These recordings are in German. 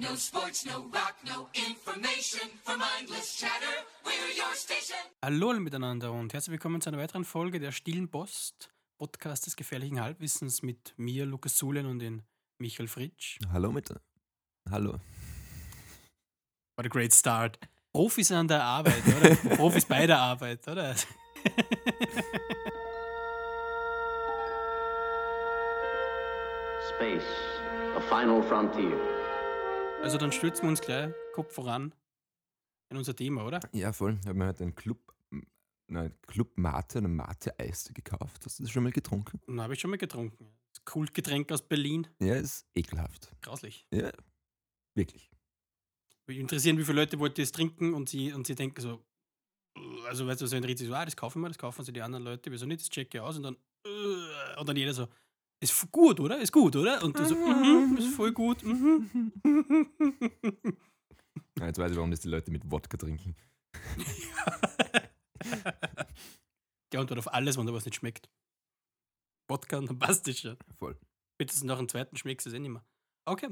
No sports, no rock, no information for mindless chatter. We're your station. Hallo alle miteinander und herzlich willkommen zu einer weiteren Folge der Stillen Post, Podcast des gefährlichen Halbwissens mit mir, Lukas Sulen und den Michael Fritsch. Hallo mit. Hallo. What a great start. Profis an der Arbeit, oder? Profis bei der Arbeit, oder? Space, a final frontier. Also dann stürzen wir uns gleich Kopf voran in unser Thema, oder? Ja, voll. Ich habe mir heute einen Club, nein, Club Mate, eine Mate-Eiste gekauft. Hast du das schon mal getrunken? Dann habe ich schon mal getrunken. Das Kultgetränk aus Berlin. Ja, ist ekelhaft. Grauslich. Ja, wirklich. Mich interessieren, wie viele Leute wollten das trinken und sie, und sie denken so, also weißt du, so ein Ritz so, ah, das kaufen wir, das kaufen sie die anderen Leute, wieso nicht, das checke ich aus und dann, äh, und dann jeder so, ist gut, oder? Ist gut, oder? Und du so, mhm, ist voll gut, mhm. Ja, jetzt weiß ich, warum das die Leute mit Wodka trinken. Die Antwort auf alles, wenn da was nicht schmeckt. Wodka und dann passt das schon. Voll. Spätestens nach dem zweiten schmeckt es eh nicht mehr. Okay,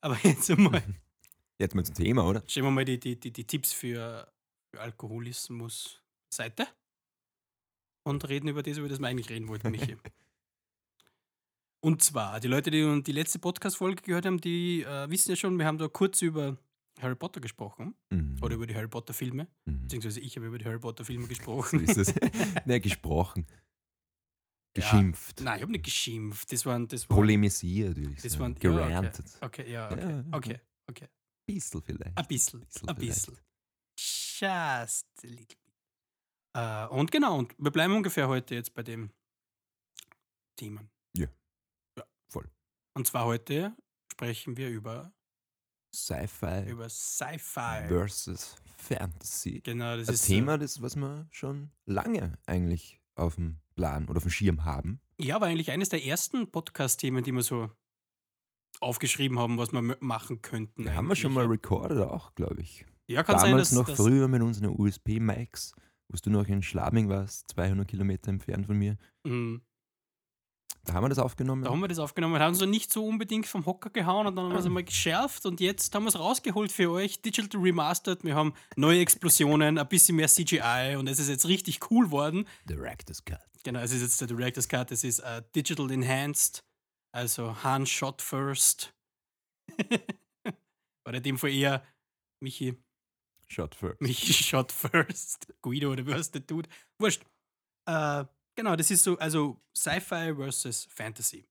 aber jetzt einmal, Jetzt mal zum Thema, oder? stellen wir mal die, die, die, die Tipps für, für Alkoholismus Seite und reden über das, über das wir eigentlich reden wollten, Michi. Und zwar, die Leute, die die letzte Podcast-Folge gehört haben, die äh, wissen ja schon, wir haben da kurz über Harry Potter gesprochen Mhm. oder über die Harry Potter-Filme, Mhm. beziehungsweise ich habe über die Harry Potter-Filme So gesprochen. ist es. ne, gesprochen. Ja. Geschimpft. Nein, ich habe nicht geschimpft. Das waren, das waren, Polemisiert, würde ich das sagen. waren ja, Gerantet. okay. okay, ja, okay, Ja, ja. okay, okay. Bissl vielleicht. Ein bisschen, ein bisschen. Just a little bit. Äh, und genau, und wir bleiben ungefähr heute jetzt bei dem Thema. Ja. Ja. Und zwar heute sprechen wir über, Sci-Fi über Sci-Fi. versus Fantasy. Genau, das Ein ist Thema, das, was wir schon lange eigentlich auf dem Plan oder auf dem Schirm haben. Äh, ja, war eigentlich eines der ersten Podcast-Themen, die wir so aufgeschrieben haben, was wir machen könnten. Da haben wir schon mal recorded auch, glaube ich. Ja, kann sein, Damals dass, noch dass früher mit unseren USB-Mics, wo du noch in Schlabing warst, 200 Kilometer entfernt von mir. Mhm. Da haben wir das aufgenommen. Da haben wir das aufgenommen, haben uns nicht so unbedingt vom Hocker gehauen und dann haben wir es einmal geschärft und jetzt haben wir es rausgeholt für euch, digital remastered. Wir haben neue Explosionen, ein bisschen mehr CGI und es ist jetzt richtig cool worden. Director's Cut. Genau, es ist jetzt der Director's Cut, es ist äh, digital enhanced, also Han shot first. Oder in dem Fall eher Michi, Shot first. Michi shot first. Guido oder was der tut. Wurscht. Äh, genau, das ist so, also Sci-Fi versus Fantasy.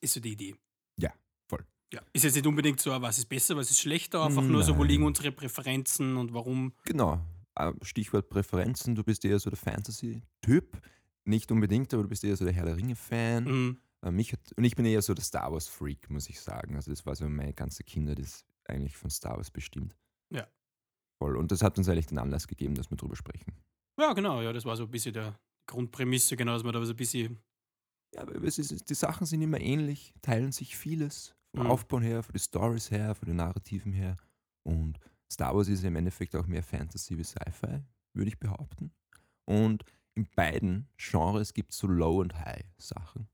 Ist so die Idee. Ja, voll. Ja, ist jetzt nicht unbedingt so, was ist besser, was ist schlechter, einfach nur so, wo Nein. liegen unsere Präferenzen und warum. Genau. Äh, Stichwort Präferenzen. Du bist eher so der Fantasy-Typ. Nicht unbedingt, aber du bist eher so der Herr der Ringe-Fan. Mhm. Äh, mich hat, und ich bin eher so der Star Wars-Freak, muss ich sagen. Also das war so meine ganze Kindheit ist eigentlich von Star Wars bestimmt. Ja. Voll. Und das hat uns eigentlich den Anlass gegeben, dass wir drüber sprechen. Ja, genau, ja, das war so ein bisschen der Grundprämisse, genau, dass man da so ein bisschen. Ja, aber es ist, die Sachen sind immer ähnlich, teilen sich vieles. Vom Mhm. Aufbau her, von den Stories her, von den Narrativen her. Und Star Wars ist im Endeffekt auch mehr Fantasy wie Sci-Fi, würde ich behaupten. Und in beiden Genres gibt es so Low- und High-Sachen.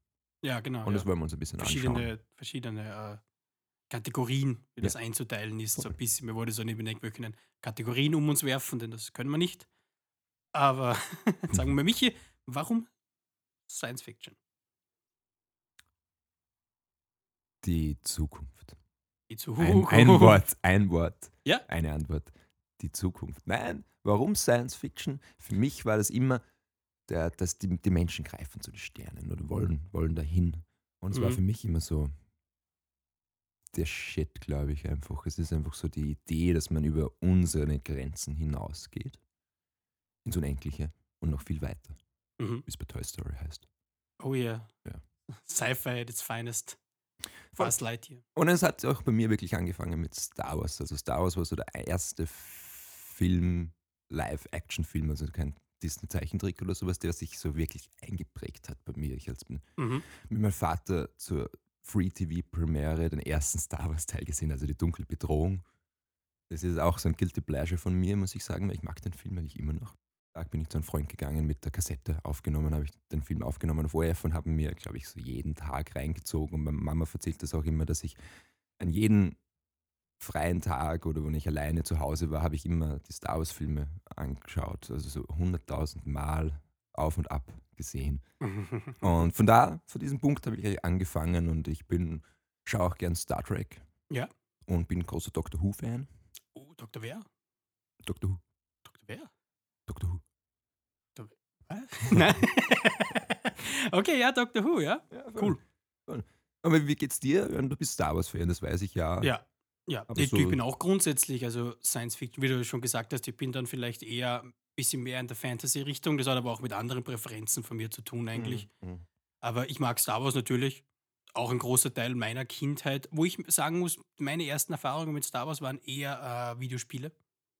Ja, genau. Und ja. das wollen wir uns ein bisschen anschauen. verschiedene, verschiedene äh, Kategorien, wie Ja. das einzuteilen ist. So ein Voll. bisschen, mir wurde so nicht bedenkt, wir können Kategorien um uns werfen, denn das können wir nicht. Aber sagen wir mal, Michi, warum Science Fiction? Die Zukunft. Die zu Ein, ein Wort, ein Wort. Ja? Eine Antwort. Die Zukunft. Nein, warum Science Fiction? Für mich war das immer, der, dass die, die Menschen greifen zu den Sternen oder wollen, wollen dahin. Und es war Mhm. für mich immer so der Shit, glaube ich einfach. Es ist einfach so die Idee, dass man über unsere Grenzen hinausgeht. Ins Unendliche und noch viel weiter, Mhm. wie es bei Toy Story heißt. Oh yeah. Ja. Sci-Fi at its finest. Fast Lightyear. Und es hat auch bei mir wirklich angefangen mit Star Wars. Also Star Wars war so der erste Film, Live-Action-Film, also kein Disney-Zeichentrick oder sowas, der sich so wirklich eingeprägt hat bei mir. Ich als bin Mhm. mit meinem Vater zur Free-TV-Premiere den ersten Star Wars-Teil gesehen, also die dunkle Bedrohung. Das ist auch so ein Guilty Pleasure von mir, muss ich sagen, weil ich mag den Film eigentlich immer noch. Da bin ich zu einem Freund gegangen mit der Kassette aufgenommen, habe ich den Film aufgenommen auf ORF und habe mir, glaube ich, so jeden Tag reingezogen. Und meine Mama erzählt das auch immer, dass ich an jeden freien Tag oder wenn ich alleine zu Hause war, habe ich immer die Star Wars-Filme angeschaut. Also so 100.000 Mal auf und ab gesehen. Und von da, von diesem Punkt habe ich angefangen und ich bin, schaue auch gern Star Trek. Ja. Und bin großer Doctor Who-Fan. oh, Dr. Wer? Doctor Who, Dr. Wer? Doctor Who. Was? Nein. okay, ja, Dr. Who, ja. Cool. Aber wie geht's dir? Du bist Star Wars-Fan, das weiß ich ja. Ja. Ja, ich, so- ich bin auch grundsätzlich, also Science Fiction, wie du schon gesagt hast, ich bin dann vielleicht eher ein bisschen mehr in der Fantasy-Richtung. Das hat aber auch mit anderen Präferenzen von mir zu tun eigentlich. Mhm. Aber ich mag Star Wars natürlich. Auch ein großer Teil meiner Kindheit. Wo ich sagen muss, meine ersten Erfahrungen mit Star Wars waren eher äh, Videospiele.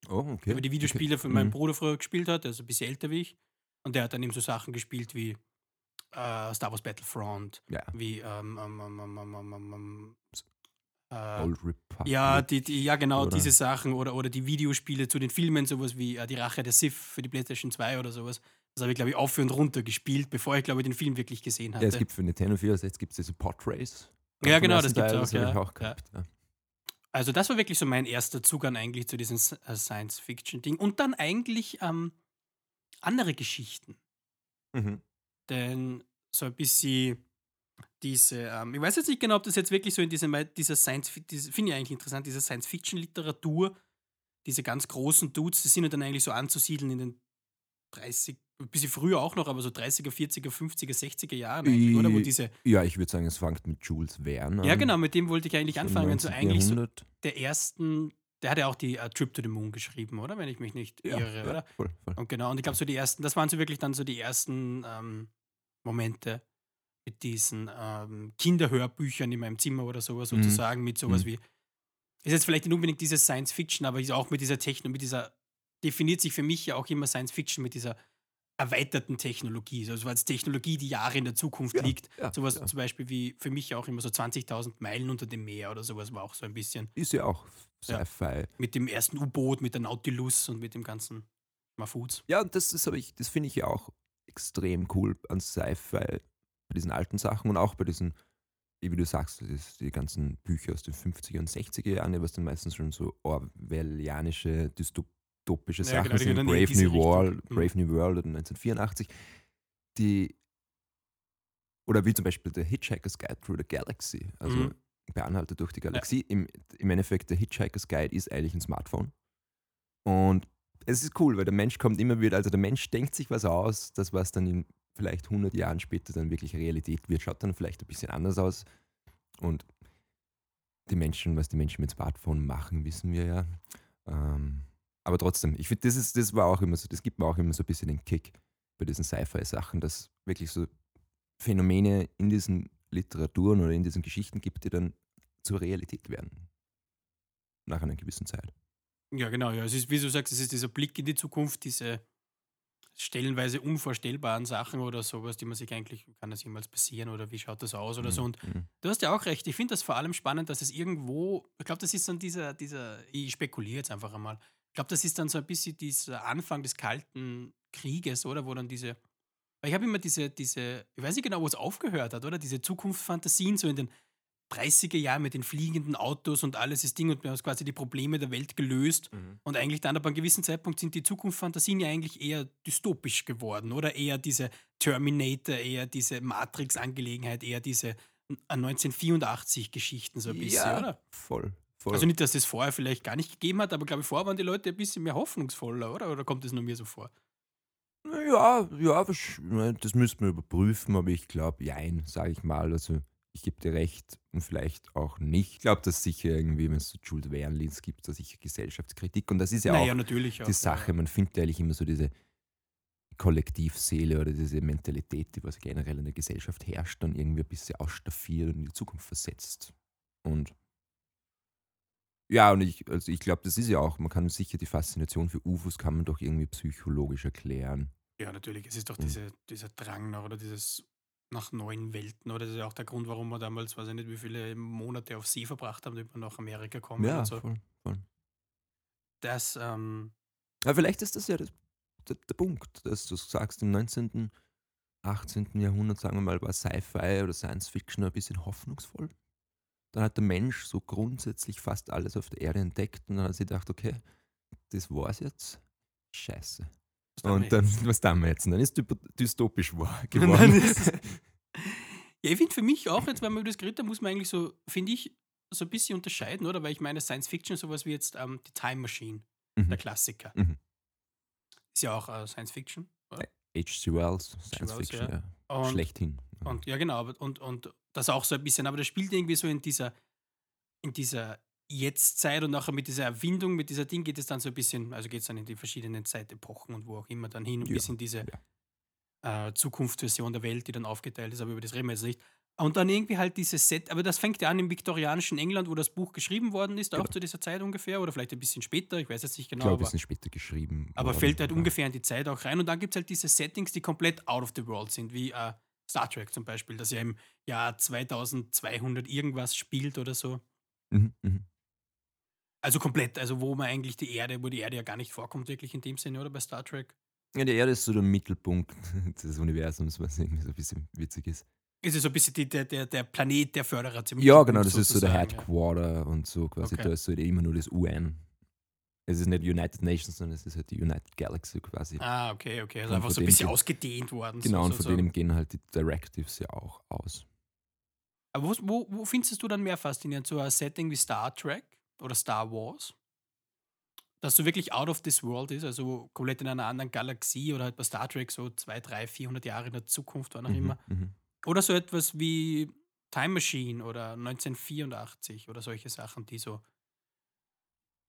Oh, okay. Über die Videospiele okay. von meinem Mhm. Bruder früher gespielt hat, der ist ein bisschen älter wie ich. Und der hat dann eben so Sachen gespielt wie äh, Star Wars Battlefront, Ja, wie ähm, ähm, ähm, ähm, ähm, äh, Old Republic. ja, die, die, ja, genau, oder? diese Sachen oder, oder die Videospiele zu den Filmen, sowas wie äh, Die Rache der Sith für die PlayStation 2 oder sowas. Das habe ich, glaube ich, auf und runter gespielt, bevor ich, glaube ich, den Film wirklich gesehen hatte. Ja, es gibt für Nintendo 64 gibt es diese Pod Race. Ja, genau, das gibt's Teil, auch, ja, auch ja. gehabt. Ja. Also, das war wirklich so mein erster Zugang eigentlich zu diesem äh, Science-Fiction-Ding. Und dann eigentlich ähm, andere Geschichten. Mhm. Denn so ein bisschen diese, ähm, ich weiß jetzt nicht genau, ob das jetzt wirklich so in diese, dieser Science, diese, finde ich eigentlich interessant, diese Science-Fiction-Literatur, diese ganz großen Dudes, die sind ja dann eigentlich so anzusiedeln in den 30, ein bisschen früher auch noch, aber so 30er, 40er, 50er, 60er Jahren eigentlich, oder? Wo diese, Ja, ich würde sagen, es fängt mit Jules Verne an. ja genau, mit dem wollte ich eigentlich anfangen, so 19. eigentlich so der ersten, der hat ja auch die äh, Trip to the Moon geschrieben, oder? Wenn ich mich nicht Ja, irre, ja, oder? Voll, voll. Und genau, und ich glaube, so die ersten, das waren so wirklich dann so die ersten ähm, Momente mit diesen ähm, Kinderhörbüchern in meinem Zimmer oder sowas, Mhm. sozusagen, mit sowas Mhm. wie, ist jetzt vielleicht nicht unbedingt dieses Science Fiction, aber ist auch mit dieser Techno, mit dieser, definiert sich für mich ja auch immer Science Fiction mit dieser erweiterten Technologie, also als Technologie, die Jahre in der Zukunft Ja, liegt. ja, sowas ja. zum Beispiel wie für mich auch immer so 20.000 Meilen unter dem Meer oder sowas war auch so ein bisschen Ist ja auch Ja. Sci-Fi. mit dem ersten U-Boot, mit der Nautilus und mit dem ganzen Mafuz. Ja, das, das, ich, das finde ich ja auch extrem cool an Sci-Fi, bei diesen alten Sachen und auch bei diesen, wie du sagst, das, die ganzen Bücher aus den 50er und 60er Jahren, was dann meistens schon so orwellianische, dystopische Ja, Sachen genau, sind, in Brave New, World, Richtung. Brave New World oder 1984, die, oder wie zum Beispiel der Hitchhiker's Guide Through the Galaxy, also Mhm. bei Anhalter durch die Galaxie. Im, Im Endeffekt, der Hitchhiker's Guide ist eigentlich ein Smartphone. Und es ist cool, weil der Mensch kommt immer wieder, also der Mensch denkt sich was aus, das was dann in vielleicht 100 Jahren später dann wirklich Realität wird, schaut dann vielleicht ein bisschen anders aus. Und die Menschen, was die Menschen mit Smartphone machen, wissen wir ja. Ähm, aber trotzdem, ich finde, das, ist, das war auch immer so, das gibt mir auch immer so ein bisschen den Kick bei diesen Sci-Fi-Sachen, dass wirklich so Phänomene in diesen Literaturen oder in diesen Geschichten gibt, die dann zur Realität werden. Nach einer gewissen Zeit. Ja, genau. Ja. Es ist, wie du sagst, es ist dieser Blick in die Zukunft, diese stellenweise unvorstellbaren Sachen oder sowas, die man sich eigentlich, kann das jemals passieren oder wie schaut das aus oder so. Und Mhm. du hast ja auch recht. Ich finde das vor allem spannend, dass es irgendwo, ich glaube, das ist dann dieser, dieser, ich spekuliere jetzt einfach einmal. Ich glaube, das ist dann so ein bisschen dieser Anfang des Kalten Krieges, oder? Wo dann diese, weil ich habe immer diese, diese, ich weiß nicht genau, wo es aufgehört hat, oder? Diese Zukunftsfantasien so in den 30er Jahren mit den fliegenden Autos und alles das Ding und wir haben quasi die Probleme der Welt gelöst. Mhm. Und eigentlich dann ab einem gewissen Zeitpunkt sind die Zukunftsfantasien ja eigentlich eher dystopisch geworden, oder? Eher diese Terminator, eher diese Matrix-Angelegenheit, eher diese 1984-Geschichten so ein bisschen, ja, oder? voll. Voll. Also nicht, dass das vorher vielleicht gar nicht gegeben hat, aber glaube ich, vorher waren die Leute ein bisschen mehr hoffnungsvoller, oder? Oder kommt das nur mir so vor? Ja, ja, das müssten wir überprüfen, aber ich glaube, jein, sage ich mal. Also ich gebe dir recht und vielleicht auch nicht. Ich glaube, dass sicher irgendwie, wenn es so Jules Verne-Lins gibt, da sicher Gesellschaftskritik und das ist ja naja, auch natürlich auch. die Sache. Man findet ja eigentlich immer so diese Kollektivseele oder diese Mentalität, die was generell in der Gesellschaft herrscht, dann irgendwie ein bisschen ausstaffiert und in die Zukunft versetzt. Und ja, und ich, also ich glaube, das ist ja auch, man kann sicher die Faszination für UFOs kann man doch irgendwie psychologisch erklären. Ja, natürlich. Es ist doch Mhm. diese, dieser Drang nach oder dieses nach neuen Welten. Oder das ist ja auch der Grund, warum wir damals, weiß ich nicht, wie viele Monate auf See verbracht haben, damit wir nach Amerika kommen Ja, und so. voll, voll. Das, ähm, Aber vielleicht ist das ja das, der, der Punkt, dass du sagst, im 19., 18. Jahrhundert, sagen wir mal, war Sci-Fi oder Science Fiction ein bisschen hoffnungsvoll. Dann hat der Mensch so grundsätzlich fast alles auf der Erde entdeckt und dann hat sie gedacht, okay, das war's jetzt. Scheiße. Und dann, was tun wir jetzt? Und dann ist dyp- dystopisch geworden. ja, ich finde für mich auch, jetzt, wenn man über das geredet hat, muss man eigentlich so, finde ich, so ein bisschen unterscheiden, oder? Weil ich meine, Science Fiction, sowas wie jetzt ähm, die Time Machine, Mhm. der Klassiker. Mhm. Ist ja auch äh, Science Fiction. H.G. Wells, Science Wells, Fiction, ja. ja. Schlechthin. Und ja, genau, und, und das auch so ein bisschen, aber das spielt irgendwie so in dieser, in dieser Jetztzeit und nachher mit dieser Erwindung, mit dieser Ding geht es dann so ein bisschen, also geht es dann in die verschiedenen Zeitepochen und wo auch immer dann hin und Ja, bis in diese äh, Zukunftsversion der Welt, die dann aufgeteilt ist, aber über das reden wir jetzt nicht. Und dann irgendwie halt dieses Set, aber das fängt ja an im viktorianischen England, wo das Buch geschrieben worden ist, auch Genau. zu dieser Zeit ungefähr, oder vielleicht ein bisschen später, ich weiß jetzt nicht ich genau. glaube, ein bisschen später geschrieben. aber worden, fällt halt ja. ungefähr in die Zeit auch rein. Und dann gibt es halt diese Settings, die komplett out of the world sind, wie äh, Star Trek zum Beispiel, das ja im Jahr 2200 irgendwas spielt oder so. Mhm, mhm. Also komplett, also wo man eigentlich die Erde, wo die Erde ja gar nicht vorkommt, wirklich in dem Sinne, oder bei Star Trek. Ja, die Erde ist so der Mittelpunkt des Universums, was irgendwie so ein bisschen witzig ist. Ist es so ein bisschen die, der, der, der Planet der Föderation. Ja, genau, das ist so der sozusagen, ja. Headquarter und so quasi. Okay. Da ist so immer nur das UN. Es ist nicht United Nations, sondern es ist halt die United Galaxy quasi. Ah, okay, okay. Also Und einfach so ein bisschen ausgedehnt worden. genau, so, und von so. denen gehen halt die Directives ja auch aus. Aber wo, wo, wo findest du dann mehr faszinierend? So ein Setting wie Star Trek oder Star Wars? Dass so wirklich out of this world ist, also komplett in einer anderen Galaxie oder halt bei Star Trek so 2, 3, 400 Jahre in der Zukunft, wann auch Mhm, immer. mhm. Oder so etwas wie Time Machine oder 1984 oder solche Sachen, die so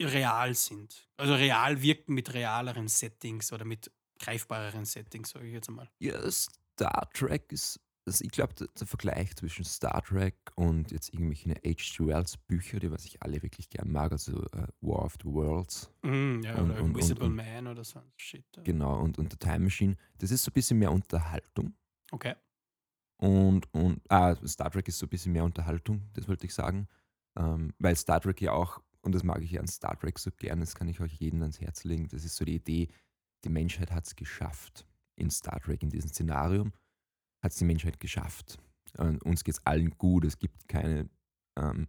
real sind. Also real wirken mit realeren Settings oder mit greifbareren Settings, sage ich jetzt einmal. Ja, Star Trek ist, also ich glaube, der, der Vergleich zwischen Star Trek und jetzt irgendwelche H.G. Wells Bücher, die was ich alle wirklich gern mag, also äh, War of the Worlds, Mhm, ja, Und- oder und- Invisible und- Man oder so. Shit. ja. genau, und, und The Time Machine, das ist so ein bisschen mehr Unterhaltung. Okay. Und, und ah, Star Trek ist so ein bisschen mehr Unterhaltung, das wollte ich sagen. Ähm, weil Star Trek ja auch, und das mag ich ja an Star Trek so gern, das kann ich euch jedem ans Herz legen, das ist so die Idee, die Menschheit hat es geschafft. In Star Trek, in diesem Szenarium, hat es die Menschheit geschafft. Und uns geht es allen gut, es gibt keine, ähm,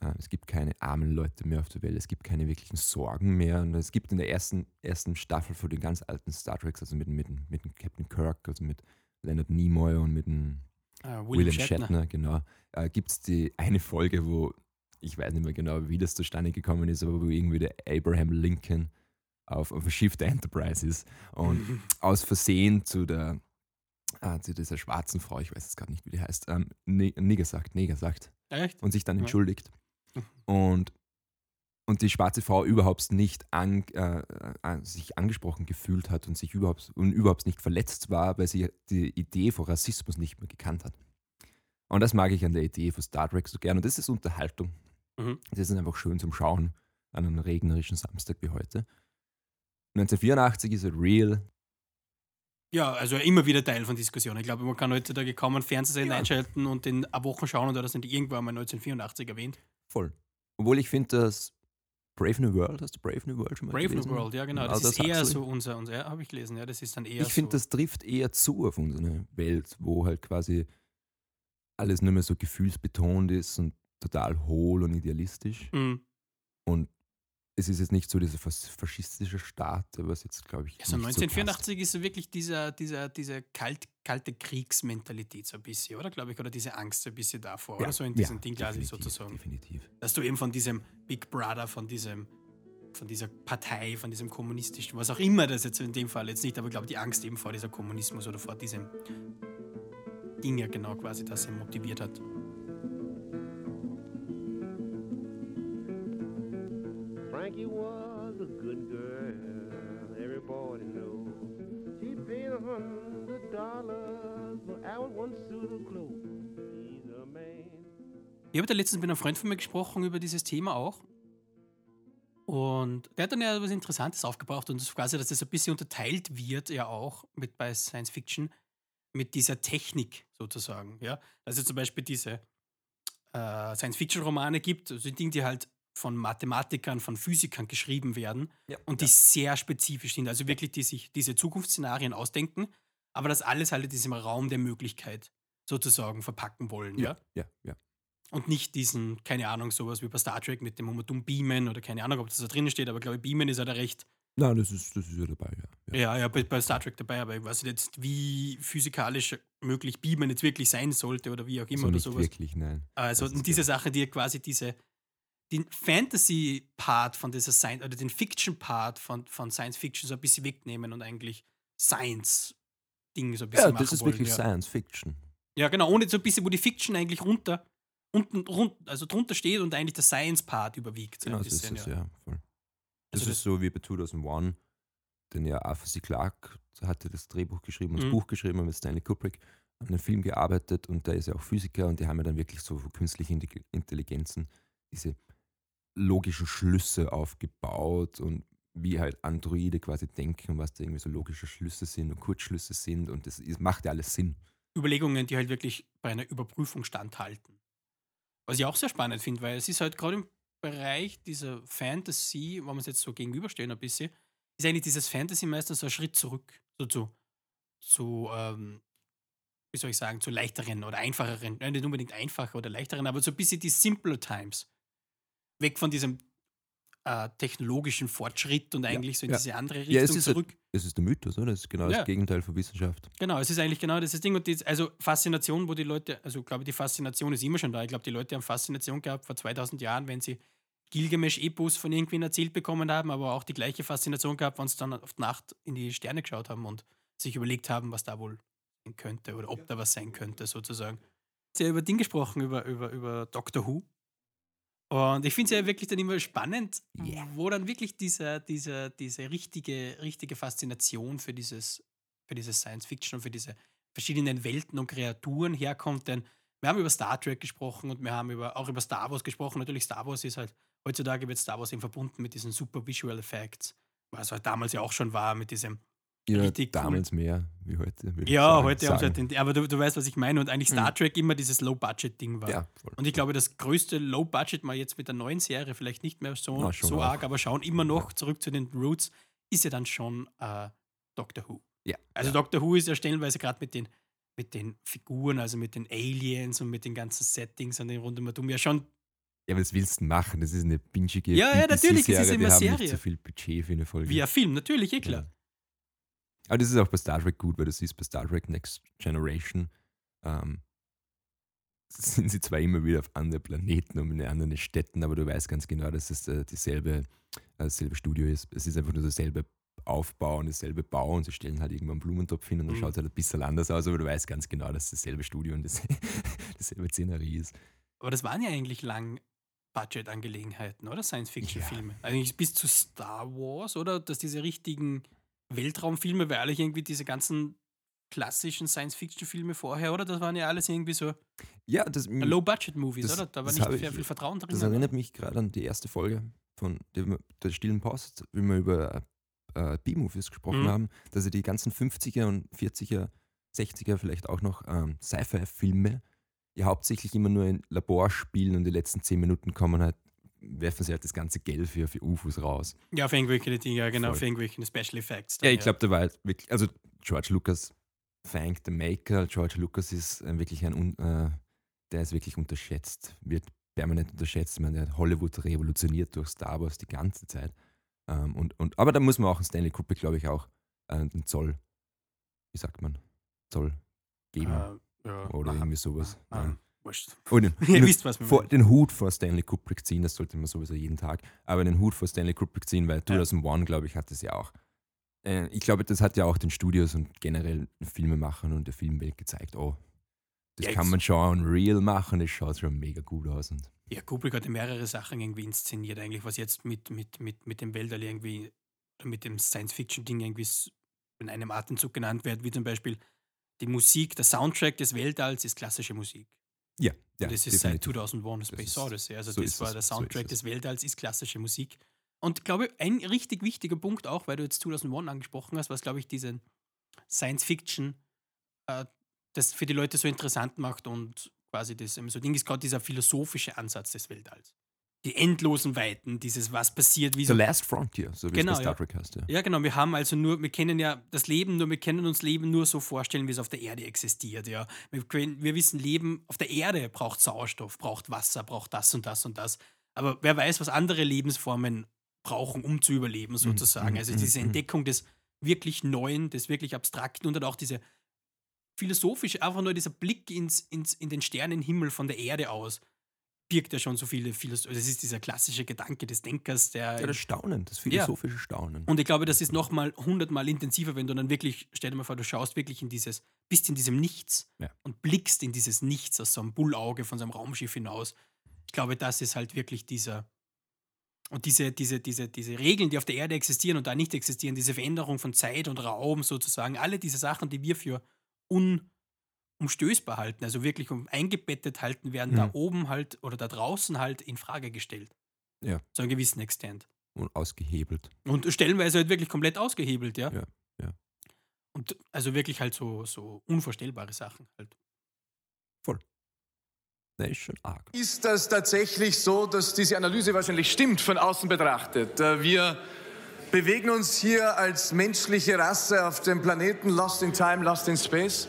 äh, es gibt keine armen Leute mehr auf der Welt, es gibt keine wirklichen Sorgen mehr. Und es gibt in der ersten, ersten Staffel von den ganz alten Star Treks, also mit, mit, mit dem Captain Kirk, also mit Leonard Nimoy und mit dem Ah, William, William, Shatner. Shatner, genau, äh, gibt es die eine Folge, wo ich weiß nicht mehr genau, wie das zustande gekommen ist, aber wo irgendwie der Abraham Lincoln auf, auf dem Schiff der Enterprise ist und Mhm. aus Versehen zu der ah, zu dieser schwarzen Frau, ich weiß jetzt gar nicht, wie die heißt, ähm, ne, Neger sagt, Neger sagt Echt? und sich dann Ja. entschuldigt. Mhm. Und, und die schwarze Frau überhaupt nicht an, äh, äh, sich angesprochen gefühlt hat und sich überhaupt, und überhaupt nicht verletzt war, weil sie die Idee von Rassismus nicht mehr gekannt hat. Und das mag ich an der Idee von Star Trek so gern. Und das ist Unterhaltung. Mhm. Das ist einfach schön zum Schauen an einem regnerischen Samstag wie heute. 1984 ist es real. Ja, also immer wieder Teil von Diskussionen. Ich glaube, man kann heutzutage kaum einen Fernsehsender Ja. einschalten und in eine Woche schauen und da sind irgendwann mal 1984 erwähnt. Voll. Obwohl ich finde, dass Brave New World, hast du Brave New World schon mal Brave New gelesen? World, ja genau. Von Das ist eher Huxley? so unser, unser habe ich gelesen, ja, das ist dann eher Ich finde, so. das trifft eher zu auf unsere Welt, wo halt quasi alles nicht mehr so gefühlsbetont ist und total hohl und idealistisch. Mhm. Und es ist jetzt nicht so dieser fas faschistische Staat, was jetzt, glaube ich, Also nicht so 1984 ist so wirklich dieser, dieser, diese kalt, kalte Kriegsmentalität so ein bisschen, oder glaube ich, oder diese Angst so ein bisschen davor, passt. oder so in Ja, diesem Ding quasi sozusagen. Definitiv. Dass du eben von diesem Big Brother, von diesem, von dieser Partei, von diesem kommunistischen, was auch immer das jetzt in dem Fall jetzt nicht, aber ich glaube, die Angst eben vor dieser Kommunismus oder vor diesem Ding ja genau quasi, das ihn motiviert hat. Good girl, everybody knows. She paid a hundred dollars for our one suit of clothes. He's a man. Ich habe da letztens mit einem Freund von mir gesprochen über dieses Thema auch. Und der hat dann ja was Interessantes aufgebracht und das quasi, dass das ein bisschen unterteilt wird, ja auch mit bei Science Fiction, mit dieser Technik sozusagen. Ja? Es zum Beispiel diese äh, Science-Fiction-Romane gibt, also Dinge, die halt von Mathematikern, von Physikern geschrieben werden Ja. und die sehr spezifisch sind. Also wirklich, die sich diese Zukunftsszenarien ausdenken, aber das alles halt in diesem Raum der Möglichkeit sozusagen verpacken wollen. Ja? Ja, ja. Und nicht diesen, keine Ahnung, sowas wie bei Star Trek mit dem Momentum Beamen oder keine Ahnung, ob das da drin steht, aber ich glaube, Beamen ist halt ein recht Nein, das ist, das ist ja dabei, ja. ja. Ja, ja, bei, bei Star Trek dabei, aber ich weiß nicht jetzt, wie physikalisch möglich Beamen jetzt wirklich sein sollte oder wie auch immer so oder sowas. wirklich, nein. Also diese. Sache, die quasi diese, den Fantasy-Part von dieser Science oder den Fiction-Part von, von Science Fiction so ein bisschen wegnehmen und eigentlich Science-Ding so ein bisschen Ja, machen das ist wollen. wirklich ja. Science Fiction. ja, genau, ohne so ein bisschen, wo die Fiction eigentlich runter, unten, rund, also drunter steht und eigentlich der Science-Part überwiegt. So Genau, ein so ist bisschen, es, ja. ja. voll. Das Also ist so wie bei 2001, denn ja Arthur C. Clarke hatte das Drehbuch geschrieben und das Mhm. Buch geschrieben und mit Stanley Kubrick an einem Film gearbeitet und der ist ja auch Physiker und die haben ja dann wirklich so künstliche Intelli- Intelligenzen diese logischen Schlüsse aufgebaut und wie halt Androide quasi denken was da irgendwie so logische Schlüsse sind und Kurzschlüsse sind und das ist, macht ja alles Sinn. Überlegungen, die halt wirklich bei einer Überprüfung standhalten. Was ich auch sehr spannend finde, weil es ist halt gerade im Bereich dieser Fantasy, wenn wir es jetzt so gegenüberstehen ein bisschen, ist eigentlich dieses Fantasy meistens so ein Schritt zurück. So zu, zu ähm, wie soll ich sagen, zu leichteren oder einfacheren, nicht unbedingt einfacher oder leichteren, aber so ein bisschen die simpler Times. Weg von diesem äh, technologischen Fortschritt und eigentlich so in ja. diese andere Richtung Ja, es ist zurück. Halt, es ist der Mythos, oder? Das ist genau Ja. das Gegenteil von Wissenschaft. Genau, es ist eigentlich genau das Ding. Und die, also Faszination, wo die Leute, also ich glaube, die Faszination ist immer schon da. Ich glaube, die Leute haben Faszination gehabt vor 2000 Jahren, wenn sie Gilgamesch-Epos von irgendwen erzählt bekommen haben, aber auch die gleiche Faszination gehabt, wenn sie dann auf die Nacht in die Sterne geschaut haben und sich überlegt haben, was da wohl sein könnte oder ob da was sein könnte, sozusagen. Sie haben über Ding gesprochen, über, über, über Doctor Who. Und ich finde es ja wirklich dann immer spannend, Yeah. wo dann wirklich diese, diese, diese richtige, richtige Faszination für dieses, für dieses Science Fiction und für diese verschiedenen Welten und Kreaturen herkommt. Denn wir haben über Star Trek gesprochen und wir haben über, auch über Star Wars gesprochen. Natürlich, Star Wars ist halt, heutzutage wird Star Wars eben verbunden mit diesen super Visual Effects, was halt damals ja auch schon war mit diesem Ja, Richtig cool. damals mehr wie heute. ja, sagen- heute haben sie halt den, aber du, du weißt, was ich meine. Und eigentlich Star Mhm. Trek immer dieses Low-Budget-Ding war. Ja, voll. Und ich glaube, das größte Low-Budget mal jetzt mit der neuen Serie, vielleicht nicht mehr so, Ja, schon so arg, aber schauen immer noch zurück zu den Roots, ist ja dann schon äh, Doctor Who. Ja. Also ja. Doctor Who ist ja stellenweise gerade mit den, mit den Figuren, also mit den Aliens und mit den ganzen Settings und den rundum ja schon. Ja, was willst du machen? Das ist eine bingige Ja, ja, natürlich, es ist immer Serie. nicht so viel Budget für eine Folge. Wie ein Film, natürlich, eh klar. Ja. Aber das ist auch bei Star Trek gut, weil du siehst, bei Star Trek Next Generation ähm, sind sie zwar immer wieder auf andere Planeten und in anderen Städten, aber du weißt ganz genau, dass es äh, dieselbe, äh, dasselbe Studio ist. Es ist einfach nur dasselbe Aufbau und dasselbe Bau und sie stellen halt irgendwann einen Blumentopf hin und dann Mhm. schaut halt ein bisschen anders aus, aber du weißt ganz genau, dass es dasselbe Studio und das, dasselbe Szenerie ist. Aber das waren ja eigentlich lang Budget-Angelegenheiten, oder? Science-Fiction-Filme. Eigentlich bis zu Star Wars, oder? Dass diese richtigen Weltraumfilme, weil alle irgendwie diese ganzen klassischen Science-Fiction-Filme vorher, oder? Das waren ja alles irgendwie so Ja, das, Low-Budget-Movies, oder? Da war nicht sehr viel Vertrauen drin. Das erinnert mich gerade an die erste Folge von der, der Stillen Post, wie wir über äh, B-Movies gesprochen Mhm. haben, dass sie die ganzen 50er und 40er, 60er vielleicht auch noch ähm, Sci-Fi-Filme ja hauptsächlich immer nur in Labor spielen und die letzten 10 Minuten kommen halt, werfen sie halt das ganze Geld für, für UFOs raus. ja, auf irgendwelche Dinge, ja, genau, Voll. auf irgendwelche Special Effects. Ja, ich glaube, da war halt wirklich, also George Lucas, thank the maker, George Lucas ist äh, wirklich ein, äh, der ist wirklich unterschätzt, wird permanent unterschätzt. Ich meine, der hat Hollywood revolutioniert durch Star Wars die ganze Zeit. Ähm, und, und, aber da muss man auch Stanley Kubrick, glaube ich, auch äh, den Zoll, wie sagt man, Zoll geben Äh, ja, oder irgendwie sowas. ah, Ja. Wurscht. Und den, Ihr wisst, was vor, den Hut vor Stanley Kubrick ziehen, das sollte man sowieso jeden Tag, aber den Hut vor Stanley Kubrick ziehen, weil 2001, glaube ich, hat es ja auch. Äh, ich glaube, das hat ja auch den Studios und generell Filmemachern und der Filmwelt gezeigt, oh, das Ja, kann jetzt- man schon real machen, das schaut schon mega gut aus. Und Ja, Kubrick hat ja mehrere Sachen irgendwie inszeniert, eigentlich, was jetzt mit, mit, mit, mit dem Weltall irgendwie, mit dem Science-Fiction-Ding irgendwie in einem Atemzug genannt wird, wie zum Beispiel die Musik, der Soundtrack des Weltalls ist klassische Musik. Ja, ja und das ist seit definitiv. 2001 A Das Space ist- Odyssey. Also so das war der so Soundtrack es. des Weltalls, ist klassische Musik. Und ich glaube, ein richtig wichtiger Punkt auch, weil du jetzt 2001 angesprochen hast, was, glaube ich, diesen Science-Fiction, äh, das für die Leute so interessant macht und quasi das so Ding ist gerade dieser philosophische Ansatz des Weltalls. Die endlosen Weiten, dieses was passiert, wie The so Last Frontier, so wie Genau, es bei Star ja. Trek heißt. Ja. Ja, genau. Wir haben also nur, wir kennen ja das Leben nur, wir können uns Leben nur so vorstellen, wie es auf der Erde existiert. Ja. Wir, können, wir wissen, Leben auf der Erde braucht Sauerstoff, braucht Wasser, braucht das und das und das. Aber wer weiß, was andere Lebensformen brauchen, um zu überleben, sozusagen. mhm, Also mhm, diese mhm. Entdeckung des wirklich Neuen, des wirklich Abstrakten und dann auch diese philosophische, einfach nur dieser Blick ins, ins, in den Sternenhimmel von der Erde aus, birgt ja schon so viele Philos Das ist dieser klassische Gedanke des Denkers, der Ja, das Staunen, das philosophische Staunen. und ich glaube, das ist noch mal hundertmal intensiver, wenn du dann wirklich, stell dir mal vor, du schaust wirklich in dieses, bist in diesem Nichts Ja. und blickst in dieses Nichts aus so einem Bullauge von so einem Raumschiff hinaus. Ich glaube, das ist halt wirklich dieser. Und diese, diese, diese, diese Regeln, die auf der Erde existieren und da nicht existieren, diese Veränderung von Zeit und Raum sozusagen, alle diese Sachen, die wir für unumstößbar halten, also wirklich um eingebettet halten, werden da Mhm. oben halt oder da draußen halt in Frage gestellt. Ja. Zu einem gewissen Extent. Und ausgehebelt. Und stellenweise halt wirklich komplett ausgehebelt, ja. Ja, ja. Und also wirklich halt so, so unvorstellbare Sachen halt. Das ist schon arg. Ist das tatsächlich so, dass diese Analyse wahrscheinlich stimmt von außen betrachtet? Äh, Wir bewegen uns hier als menschliche Rasse auf dem Planeten Lost in Time, Lost in Space,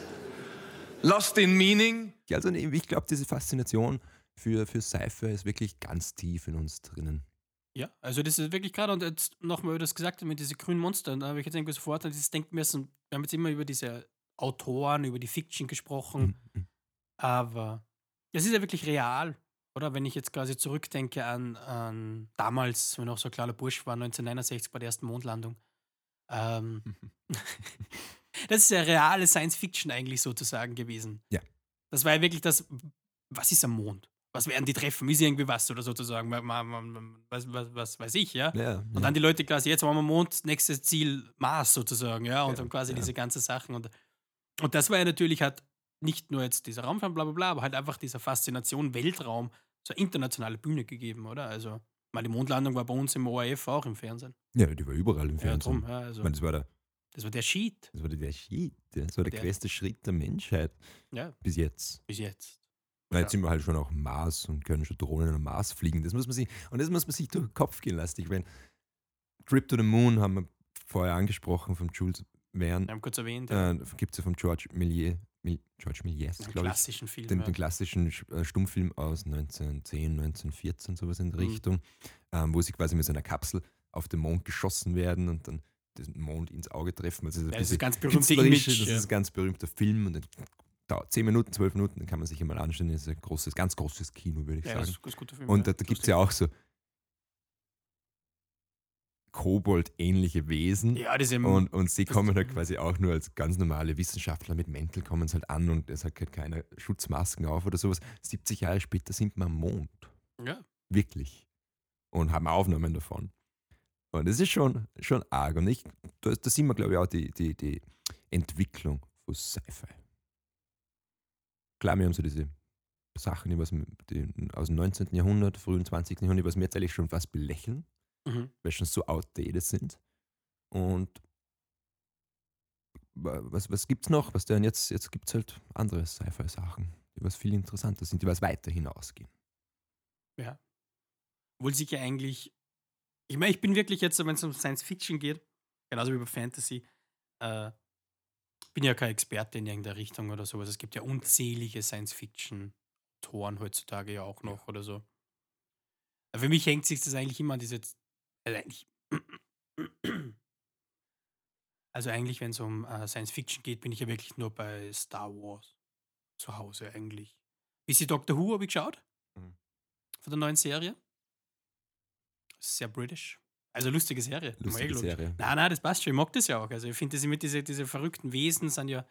Lost in Meaning. Ja, Also ich glaube, diese Faszination für, für Sci-Fi ist wirklich ganz tief in uns drinnen. Ja, also das ist wirklich gerade, und jetzt nochmal über das gesagt mit diesen grünen Monstern, da habe ich jetzt irgendwie sofort an dieses denken müssen, wir haben jetzt immer über diese Autoren, über die Fiction gesprochen, Mhm. aber es ist ja wirklich real, oder? Wenn ich jetzt quasi zurückdenke an, an damals, wenn ich noch so ein kleiner Bursch war, 1969 bei der ersten Mondlandung. Ähm, das ist ja reale Science Fiction eigentlich sozusagen gewesen. Ja. Das war ja wirklich das, was ist am Mond? Was werden die treffen? Ist irgendwie was oder sozusagen? Was, was, was weiß ich, ja? Ja, Und dann die Leute quasi, jetzt waren wir Mond, nächstes Ziel Mars sozusagen, ja, und Ja, dann quasi ja. diese ganzen Sachen. Und, und das war ja natürlich halt nicht nur jetzt dieser Raumfahrt, bla bla bla, aber halt einfach dieser Faszination Weltraum so eine internationale Bühne gegeben, oder? Also, mal die Mondlandung war bei uns im ORF auch im Fernsehen. ja, die war überall im Ja, Fernsehen. drum, ja, also, ich meine, das war der, das war der Sheet, das war der ja. Das war der, Der- größte Schritt der Menschheit ja, bis jetzt. bis jetzt. Ja. jetzt sind wir halt schon auf Mars und können schon Drohnen am Mars fliegen. Das muss man sich, und das muss man sich durch den Kopf gehen lassen. Ich meine, Trip to the Moon haben wir vorher angesprochen von Jules Verne. Wir haben kurz erwähnt, ja, Äh, Gibt es ja von George Millier, Mil, George einen glaube ich. klassischen Film. Den, ja. den klassischen Sch- äh, Stummfilm aus 1910, 1914, sowas in der Mhm. Richtung, ähm, wo sie quasi mit so einer Kapsel auf den Mond geschossen werden und dann den Mond ins Auge treffen. Also Ja, ein das ist ganz berühmtes Image. Das ja. ist ein ganz berühmter Film und dann dauert 10 Minuten, 12 Minuten, dann kann man sich einmal anschauen. Das ist ein großes, ganz großes Kino, würde ich Ja, das sagen. Film. Und da, ja. da gibt es ja auch so Kobold-ähnliche Wesen. Ja, das ist ja Und, und sie das- kommen halt quasi auch nur als ganz normale Wissenschaftler mit Mäntel, kommen sie halt an und es hat halt keine Schutzmasken auf oder sowas. 70 Jahre später sind wir am Mond. ja. Wirklich. Und haben Aufnahmen davon. Und das ist schon, schon arg. Und ich, da, da sehen wir, glaube ich, auch die, die, die Entwicklung von Sci-Fi. Klar, wir haben so diese Sachen die was, die, aus dem 19. Jahrhundert, frühen 20. Jahrhundert, was mir jetzt eigentlich schon fast belächeln Mhm. weil schon so outdated sind. Und wa- was, was gibt's noch? Was denn jetzt? Jetzt gibt es halt andere Sci-Fi-Sachen, die was viel interessanter sind, die was weiter hinausgehen. Ja. Obwohl sich ja eigentlich. Ich meine, ich bin wirklich jetzt, wenn es um Science Fiction geht, genauso wie bei Fantasy, äh, bin ja kein Experte in irgendeiner Richtung oder sowas. Es gibt ja unzählige Science Fiction-Toren heutzutage ja auch noch oder so. Aber Für mich hängt sich das eigentlich immer an diese. Also eigentlich, also eigentlich, wenn es um äh, Science Fiction geht, bin ich ja wirklich nur bei Star Wars zu Hause eigentlich. Ist die Doctor Who, habe ich geschaut? Mhm. Von der neuen Serie. Sehr british. Also lustige Serie. Ich Lustige geschaut. Serie. Nein, nein, das passt schon. Ich mag das ja auch. Also ich finde, diese, mit diese, diese verrückten Wesen sind ja,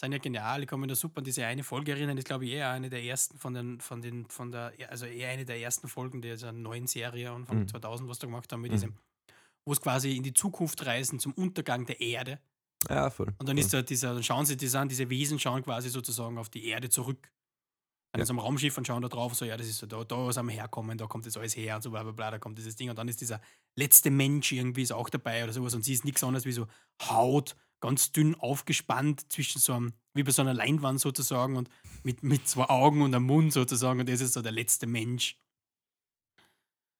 sind ja genial. Die kommen da super an diese eine Folge erinnern. Das ist, glaube ich, eher eine der ersten von den, von den, von der, also eher eine der ersten Folgen dieser neuen Serie Anfang Mhm. 2000, was da gemacht haben, mit Mhm. diesem, wo es quasi in die Zukunft reisen zum Untergang der Erde. Ja, voll. Und dann voll. ist da dieser, dann schauen sie das an, diese Wesen schauen quasi sozusagen auf die Erde zurück. An Ja. so einem Raumschiff und schauen da drauf, so, ja, das ist so, da, da ist am Herkommen, da kommt das alles her und so, bla, bla, bla, da kommt dieses Ding. Und dann ist dieser letzte Mensch irgendwie ist auch dabei oder sowas und sie ist nichts anderes wie so Haut, ganz dünn aufgespannt zwischen so einem, wie bei so einer Leinwand sozusagen und mit, mit zwei Augen und einem Mund sozusagen und das ist so der letzte Mensch.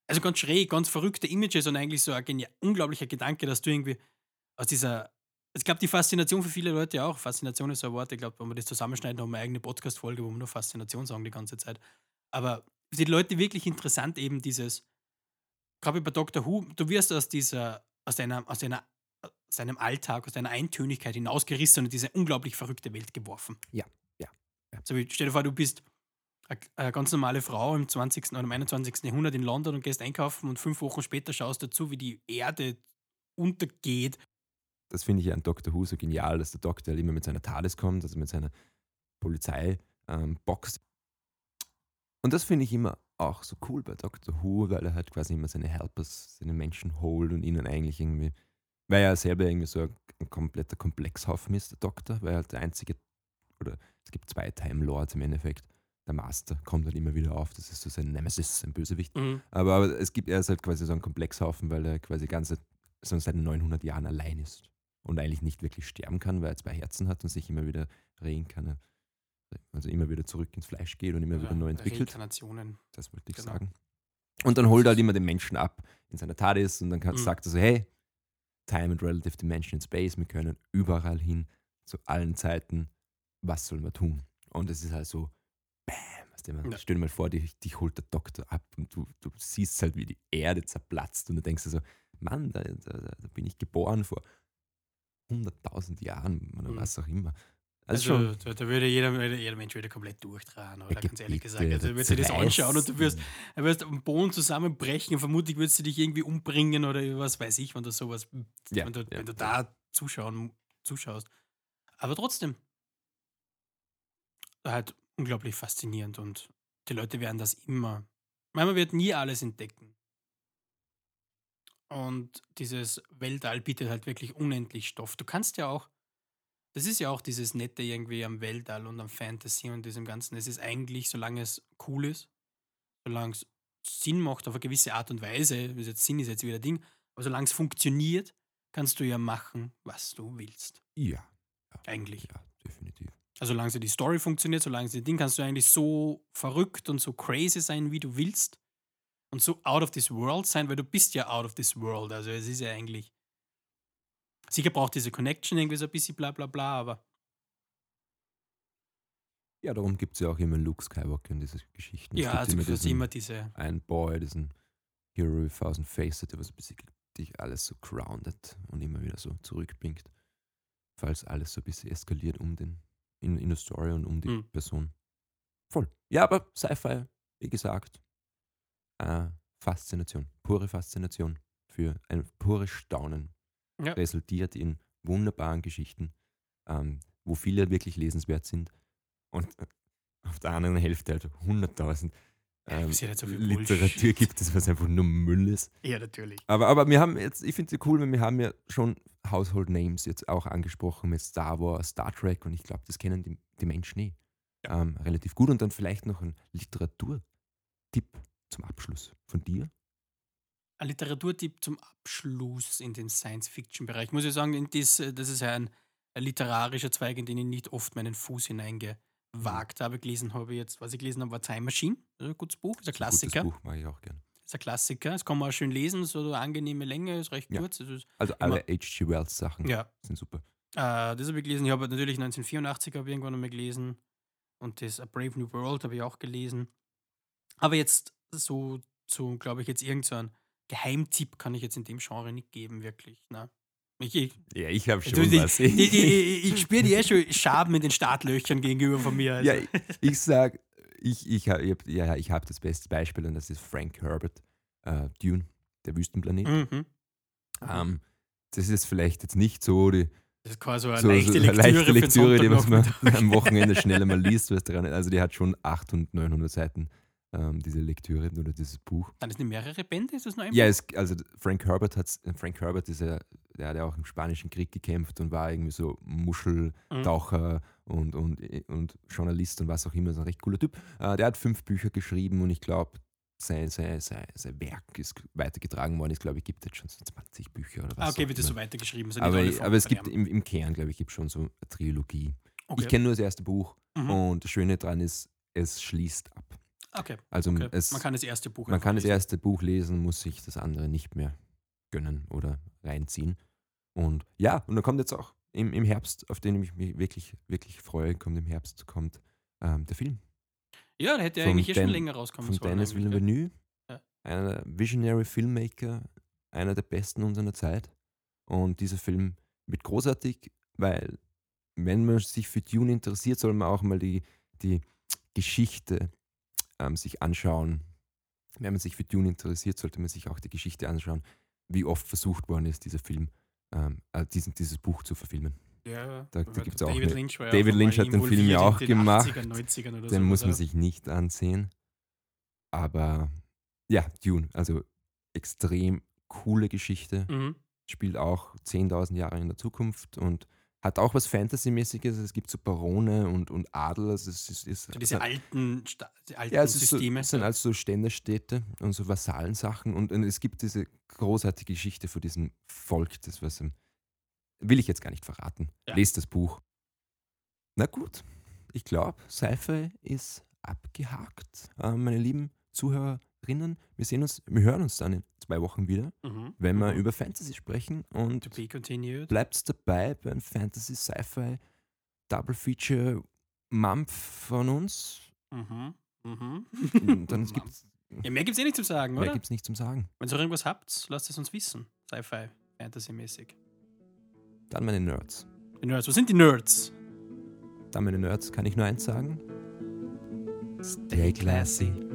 also ganz schräg, ganz verrückte Images und eigentlich so ein unglaublicher Gedanke, dass du irgendwie aus dieser, ich glaube, die Faszination für viele Leute auch, Faszination ist so ein Wort, ich glaube, wenn wir das zusammenschneiden, haben wir eine eigene Podcast-Folge, wo wir nur Faszination sagen die ganze Zeit. Aber für die Leute wirklich interessant eben dieses, gerade bei Dr. Who, du wirst aus dieser, aus deiner, aus deiner, aus deinem Alltag, aus deiner Eintönigkeit hinausgerissen und in diese unglaublich verrückte Welt geworfen. Ja, ja, ja. So wie, stell dir vor, du bist eine- eine ganz normale Frau im 20. oder im 21. Jahrhundert in London und gehst einkaufen und fünf Wochen später schaust dazu, wie die Erde untergeht. Das finde ich an Dr. Who so genial, dass der Doktor halt immer mit seiner TARDIS kommt, also mit seiner Polizeibox. Ähm, und das finde ich immer auch so cool bei Dr. Who, weil er halt quasi immer seine Helpers, seine Menschen holt und ihnen eigentlich irgendwie, weil er selber irgendwie so ein, ein kompletter Komplexhaufen ist, der Doktor, weil er halt der einzige, oder es gibt zwei Time Lords im Endeffekt. Der Master kommt halt immer wieder auf, das ist so sein Nemesis, sein Bösewicht. Aber, aber es gibt, er ist halt quasi so ein Komplexhaufen, weil er quasi ganze, so seit 900 Jahren allein ist und eigentlich nicht wirklich sterben kann, weil er zwei Herzen hat und sich immer wieder reinkarniert, also immer wieder zurück ins Fleisch geht und immer wieder neu entwickelt. Reinkarnationen. Das wollte ich Genau. sagen. Und dann holt er halt immer den Menschen ab in seiner TARDIS und dann kann, Mhm. sagt er so, hey, Time and Relative Dimension in Space, wir können überall hin, zu allen Zeiten, was sollen wir tun? Und es ist halt so, bam, weißt du, man, Ja. stell dir mal vor, dich, dich holt der Doktor ab und du, du siehst halt, wie die Erde zerplatzt und du denkst dir so, Mann, da, da, da bin ich geboren vor 100.000 Jahren oder Mhm. was auch immer. Also, Also, da, da würde jeder, jeder Mensch wieder komplett durchdrehen, oder? Ganz ehrlich gesagt. Also, du würdest dir das anschauen und du wirst, du wirst am Boden zusammenbrechen und vermutlich würdest du dich irgendwie umbringen oder was weiß ich, wenn du sowas, Ja, wenn, du, ja, wenn du da zuschauen, zuschaust. Aber trotzdem, halt unglaublich faszinierend und die Leute werden das immer. Man wird nie alles entdecken. Und dieses Weltall bietet halt wirklich unendlich Stoff. Du kannst ja auch, das ist ja auch dieses Nette irgendwie am Weltall und am Fantasy und diesem Ganzen. Es ist eigentlich, solange es cool ist, solange es Sinn macht auf eine gewisse Art und Weise, das ist jetzt Sinn ist jetzt wieder Ding, aber solange es funktioniert, kannst du ja machen, was du willst. ja, Eigentlich. ja, definitiv. Also solange die Story funktioniert, solange sie Ding, kannst du eigentlich so verrückt und so crazy sein, wie du willst. Und so out of this world sein, weil du bist ja out of this world. Also es ist ja eigentlich. Sicher braucht diese Connection irgendwie so ein bisschen bla bla bla, aber Ja, darum gibt es ja auch immer Luke Skywalker in diese Geschichten. Es ja, also immer diesen- immer diese. ein Boy, diesen Hero with Thousand Faces, der was basically dich alles so grounded und immer wieder so zurückbringt, falls alles so ein bisschen eskaliert um den, in, in der Story und um die Mhm. Person. Voll. Ja, aber Sci-Fi, wie gesagt, äh, Faszination, pure Faszination für ein pures Staunen. Ja. Resultiert in wunderbaren Geschichten, ähm, wo viele wirklich lesenswert sind und äh, auf der anderen Hälfte halt 100.000 Ja, ähm, ja so Literatur Bullshit. gibt es, was einfach nur Müll ist. Ja, natürlich. Aber, aber wir haben jetzt, ich finde es cool, weil wir haben ja schon Household Names jetzt auch angesprochen mit Star Wars, Star Trek und ich glaube, das kennen die, die Menschen eh ähm, relativ gut. Und dann vielleicht noch ein Literaturtipp zum Abschluss von dir. Ein Literaturtipp zum Abschluss in den Science-Fiction-Bereich. Muss ich sagen, das, äh, das ist ein, ein literarischer Zweig, in den ich nicht oft meinen Fuß hineingewagt habe. Gelesen habe ich jetzt, was ich gelesen habe, war Time Machine. Das ist ein gutes Buch, ist ein Klassiker. Gutes Buch mag ich auch gerne. Ist ein Klassiker. Das kann man auch schön lesen, so eine angenehme Länge, ist recht Ja. kurz. Das ist, Also alle H.G. Wells Sachen ja, sind super. Äh, das habe ich gelesen. Ich habe natürlich 1984 habe ich irgendwann einmal gelesen. Und das A Brave New World habe ich auch gelesen. Aber jetzt so, so glaube ich, jetzt irgend so Geheimtipp kann ich jetzt in dem Genre nicht geben, wirklich. Ne? Ich, ich, Ja, ich habe du, schon ich, was. ich, ich, ich spüre die eh schon Schaben in den Startlöchern gegenüber von mir. Also. Ja, ich, ich sag, ich, ich, hab- ich hab, ja, ich habe das beste Beispiel und das ist Frank Herbert, äh, Dune, der Wüstenplanet. Mhm. Ähm, das ist vielleicht jetzt nicht so die Das ist quasi so eine so, leichte so Lektüre, leichte Lektüre, die man am Wochenende schneller mal liest. Was daran, also die hat schon 800, 900 Seiten, ähm, diese Lektüre oder dieses Buch. Dann ist nicht mehrere Bände, ist das noch ein Ja, es, also Frank Herbert hat Frank Herbert ist ja, der hat ja auch im Spanischen Krieg gekämpft und war irgendwie so Muscheltaucher und, und, und Journalist und was auch immer, so ein recht cooler Typ. Äh, der hat fünf Bücher geschrieben und ich glaube, sein, sein, sein, sein Werk ist weitergetragen worden. Ich glaube, es gibt jetzt schon so 20 Bücher oder was. Ah, okay, wird das so weitergeschrieben. nicht aber, aber es gibt im, im Kern, glaube ich, gibt schon so eine Trilogie. Okay. Ich kenne nur das erste Buch Mhm. und das Schöne daran ist, es schließt ab. Okay. Also okay. es, man kann das erste Buch man kann das lesen. erste Buch lesen, muss sich das andere nicht mehr gönnen oder reinziehen. Und ja, und dann kommt jetzt auch im, im Herbst, auf den ich mich wirklich, wirklich freue, kommt im Herbst, kommt ähm, der Film Ja, der hätte ja eigentlich eh schon Dan- länger rauskommen von sollen. Dennis eigentlich, Villeneuve, Ja. einer der Visionary Filmmaker, einer der besten unserer Zeit. Und dieser Film wird großartig, weil wenn man sich für Dune interessiert, soll man auch mal die, die Geschichte ähm, sich anschauen. Wenn man sich für Dune interessiert, sollte man sich auch die Geschichte anschauen, wie oft versucht worden ist, dieser Film, ähm, äh, diesen, dieses Buch zu verfilmen. Ja, Da- da gibt's auch David eine- Lynch, ja David auch Lynch hat den Film ja auch gemacht. 80ern, 90ern oder Den so, muss man sich nicht ansehen. Aber ja, Dune, also extrem coole Geschichte. Mhm. Spielt auch 10.000 Jahre in der Zukunft und hat auch was Fantasy-mäßiges. Es gibt so Barone und, und Adel. Also es ist, ist, So diese alten, Sta die alten ja, es, ist so, Systeme. es sind also so Ständerstädte und so Vasallensachen. Und, und es gibt diese großartige Geschichte von diesem Volk, das was ähm, will ich jetzt gar nicht verraten. Ja. Lest das Buch. Na gut, ich glaube, Sci-Fi ist abgehakt. Äh, meine lieben Zuhörerinnen, wir sehen uns, wir hören uns dann in zwei Wochen wieder, mhm. wenn wir mhm. über Fantasy sprechen. Und To be continued. bleibt dabei beim Fantasy Sci-Fi Double Feature Mampf von uns. Mhm. Mhm. Und Dann gibt's, ja, mehr gibt es eh nicht zu sagen, mehr oder? gibt's nicht zum Sagen. Wenn ihr irgendwas habt, lasst es uns wissen. Sci-Fi, Fantasy-mäßig. Dann meine Nerds. Die Nerds, was sind die Nerds? Dann meine Nerds kann ich nur eins sagen. Stay classy.